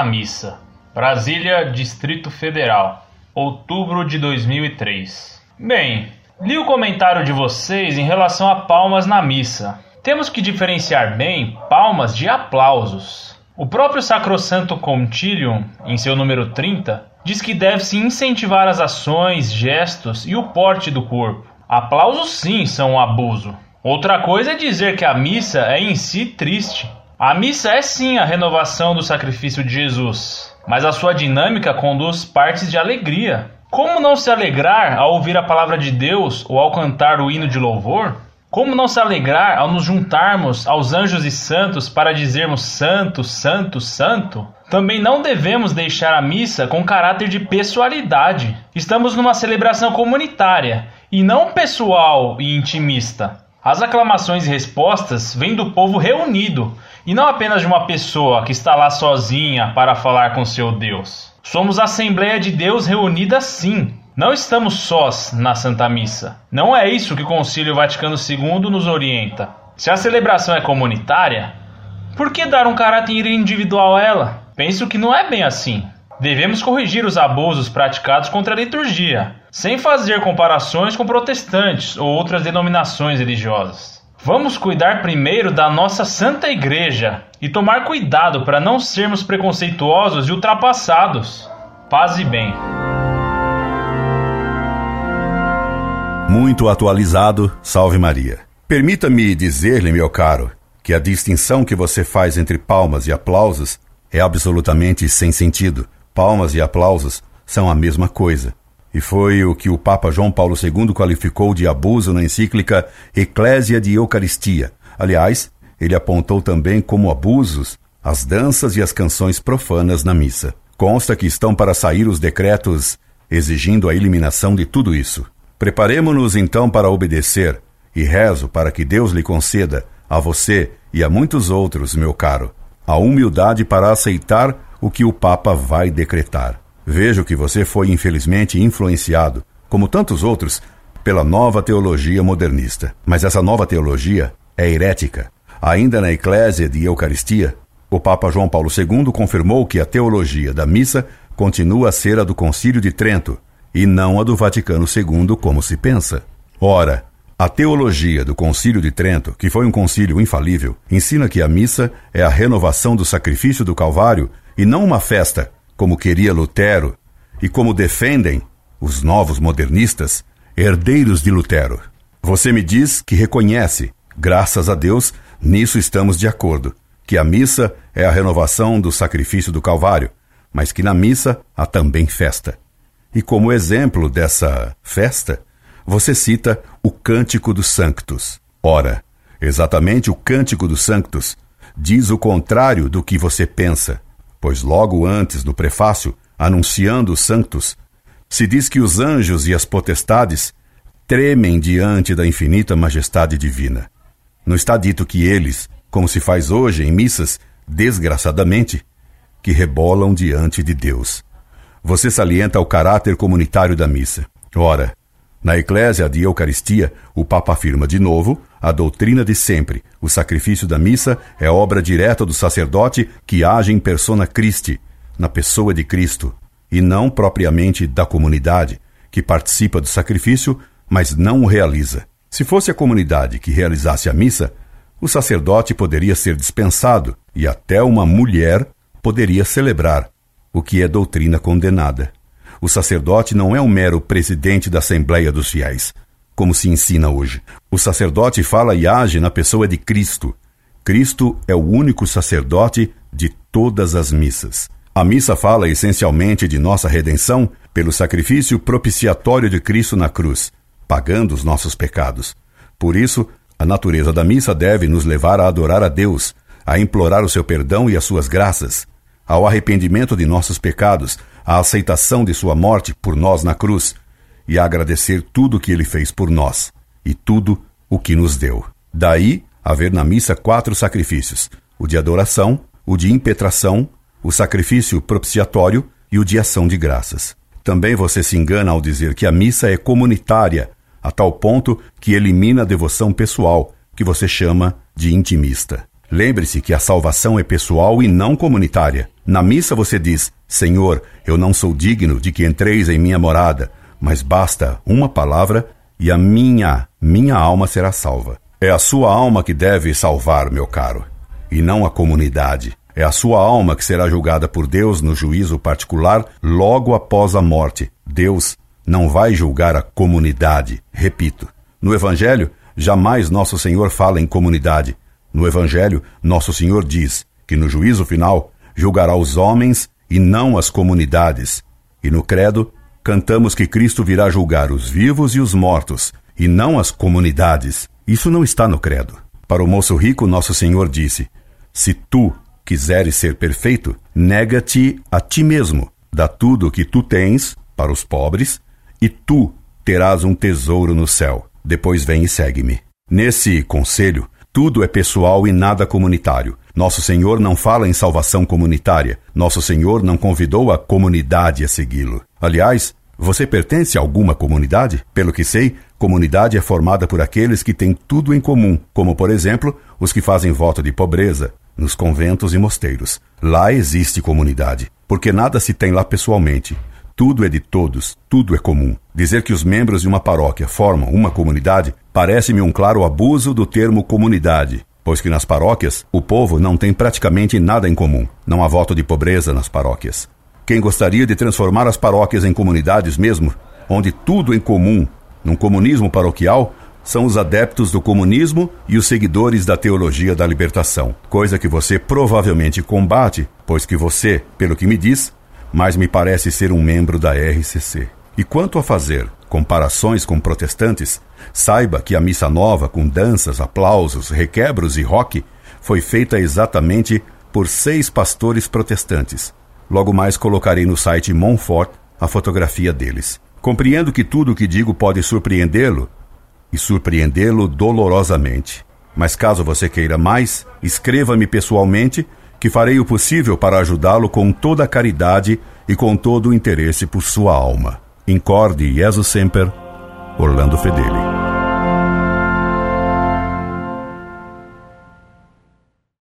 na missa. Brasília, Distrito Federal, outubro de 2003. Bem, li o comentário de vocês em relação a palmas na missa. Temos que diferenciar bem palmas de aplausos. O próprio Sacrosanto Concilium, em seu número 30, diz que deve-se incentivar as ações, gestos e o porte do corpo. Aplausos sim são um abuso. Outra coisa é dizer que a missa é em si triste. A missa é sim a renovação do sacrifício de Jesus, mas a sua dinâmica conduz partes de alegria. Como não se alegrar ao ouvir a palavra de Deus ou ao cantar o hino de louvor? Como não se alegrar ao nos juntarmos aos anjos e santos para dizermos santo, santo, santo? Também não devemos deixar a missa com caráter de pessoalidade. Estamos numa celebração comunitária e não pessoal e intimista. As aclamações e respostas vêm do povo reunido e não apenas de uma pessoa que está lá sozinha para falar com seu Deus. Somos a Assembleia de Deus reunida sim, não estamos sós na Santa Missa. Não é isso que o Concílio Vaticano II nos orienta. Se a celebração é comunitária, por que dar um caráter individual a ela? Penso que não é bem assim. Devemos corrigir os abusos praticados contra a liturgia, sem fazer comparações com protestantes ou outras denominações religiosas. Vamos cuidar primeiro da nossa Santa Igreja e tomar cuidado para não sermos preconceituosos e ultrapassados. Paz e bem. Muito atualizado, salve Maria. Permita-me dizer-lhe, meu caro, que a distinção que você faz entre palmas e aplausos é absolutamente sem sentido. Palmas e aplausos são a mesma coisa. E foi o que o Papa João Paulo II qualificou de abuso na encíclica Eclésia de Eucaristia. Aliás, ele apontou também como abusos as danças e as canções profanas na missa. Consta que estão para sair os decretos exigindo a eliminação de tudo isso. Preparemo-nos então para obedecer e rezo para que Deus lhe conceda, a você e a muitos outros, meu caro, a humildade para aceitar o que o Papa vai decretar. Vejo que você foi infelizmente influenciado, como tantos outros, pela nova teologia modernista. Mas essa nova teologia é herética. Ainda na Eclésia de Eucaristia, o Papa João Paulo II confirmou que a teologia da missa continua a ser a do Concílio de Trento, e não a do Vaticano II, como se pensa. Ora, a teologia do Concílio de Trento, que foi um concílio infalível, ensina que a missa é a renovação do sacrifício do Calvário e não uma festa, como queria Lutero e como defendem os novos modernistas, herdeiros de Lutero. Você me diz que reconhece, graças a Deus, nisso estamos de acordo, que a missa é a renovação do sacrifício do Calvário, mas que na missa há também festa. E como exemplo dessa festa, você cita o Cântico dos Sanctos. Ora, exatamente o Cântico dos Sanctos diz o contrário do que você pensa, pois logo antes do prefácio, anunciando os santos, se diz que os anjos e as potestades tremem diante da infinita majestade divina. Não está dito que eles, como se faz hoje em missas, desgraçadamente, que rebolam diante de Deus você salienta o caráter comunitário da missa. Ora, na Eclésia de Eucaristia, o Papa afirma de novo a doutrina de sempre: o sacrifício da missa é obra direta do sacerdote que age em persona Christi, na pessoa de Cristo, e não propriamente da comunidade, que participa do sacrifício, mas não o realiza. Se fosse a comunidade que realizasse a missa, o sacerdote poderia ser dispensado e até uma mulher poderia celebrar, o que é doutrina condenada. O sacerdote não é um mero presidente da Assembleia dos Fiéis, como se ensina hoje. O sacerdote fala e age na pessoa de Cristo. Cristo é o único sacerdote de todas as missas. A missa fala essencialmente de nossa redenção pelo sacrifício propiciatório de Cristo na cruz, pagando os nossos pecados. Por isso, a natureza da missa deve nos levar a adorar a Deus, a implorar o seu perdão e as suas graças, ao arrependimento de nossos pecados, à aceitação de Sua morte por nós na cruz e a agradecer tudo o que Ele fez por nós e tudo o que nos deu. Daí, haver na missa quatro sacrifícios: o de adoração, o de impetração, o sacrifício propiciatório e o de ação de graças. Também você se engana ao dizer que a missa é comunitária, a tal ponto que elimina a devoção pessoal, que você chama de intimista. Lembre-se que a salvação é pessoal e não comunitária. Na missa você diz: Senhor, eu não sou digno de que entreis em minha morada, mas basta uma palavra e a minha, minha alma será salva. É a sua alma que deve salvar, meu caro, e não a comunidade. É a sua alma que será julgada por Deus no juízo particular logo após a morte. Deus não vai julgar a comunidade. Repito, no Evangelho, jamais Nosso Senhor fala em comunidade. No Evangelho, Nosso Senhor diz que no juízo final julgará os homens e não as comunidades. E no Credo, cantamos que Cristo virá julgar os vivos e os mortos, e não as comunidades. Isso não está no Credo. Para o moço rico, Nosso Senhor disse: Se tu quiseres ser perfeito, nega-te a ti mesmo, dá tudo o que tu tens para os pobres, e tu terás um tesouro no céu. Depois vem e segue-me. Nesse conselho, tudo é pessoal e nada comunitário. Nosso Senhor não fala em salvação comunitária. Nosso Senhor não convidou a comunidade a segui-lo. Aliás, você pertence a alguma comunidade? Pelo que sei, comunidade é formada por aqueles que têm tudo em comum, como, por exemplo, os que fazem voto de pobreza, nos conventos e mosteiros. Lá existe comunidade, porque nada se tem lá pessoalmente. Tudo é de todos, tudo é comum. Dizer que os membros de uma paróquia formam uma comunidade parece-me um claro abuso do termo comunidade, pois que nas paróquias o povo não tem praticamente nada em comum. Não há voto de pobreza nas paróquias. Quem gostaria de transformar as paróquias em comunidades mesmo, onde tudo em comum, num comunismo paroquial, são os adeptos do comunismo e os seguidores da teologia da libertação, coisa que você provavelmente combate, pois que você, pelo que me diz, mas me parece ser um membro da RCC. E quanto a fazer comparações com protestantes, saiba que a missa nova, com danças, aplausos, requebros e rock, foi feita exatamente por seis pastores protestantes. Logo mais colocarei no site Montfort a fotografia deles. Compreendo que tudo o que digo pode surpreendê-lo, e surpreendê-lo dolorosamente. Mas caso você queira mais, escreva-me pessoalmente que farei o possível para ajudá-lo com toda a caridade e com todo o interesse por sua alma. Incorde Jesus Semper, Orlando Fedeli.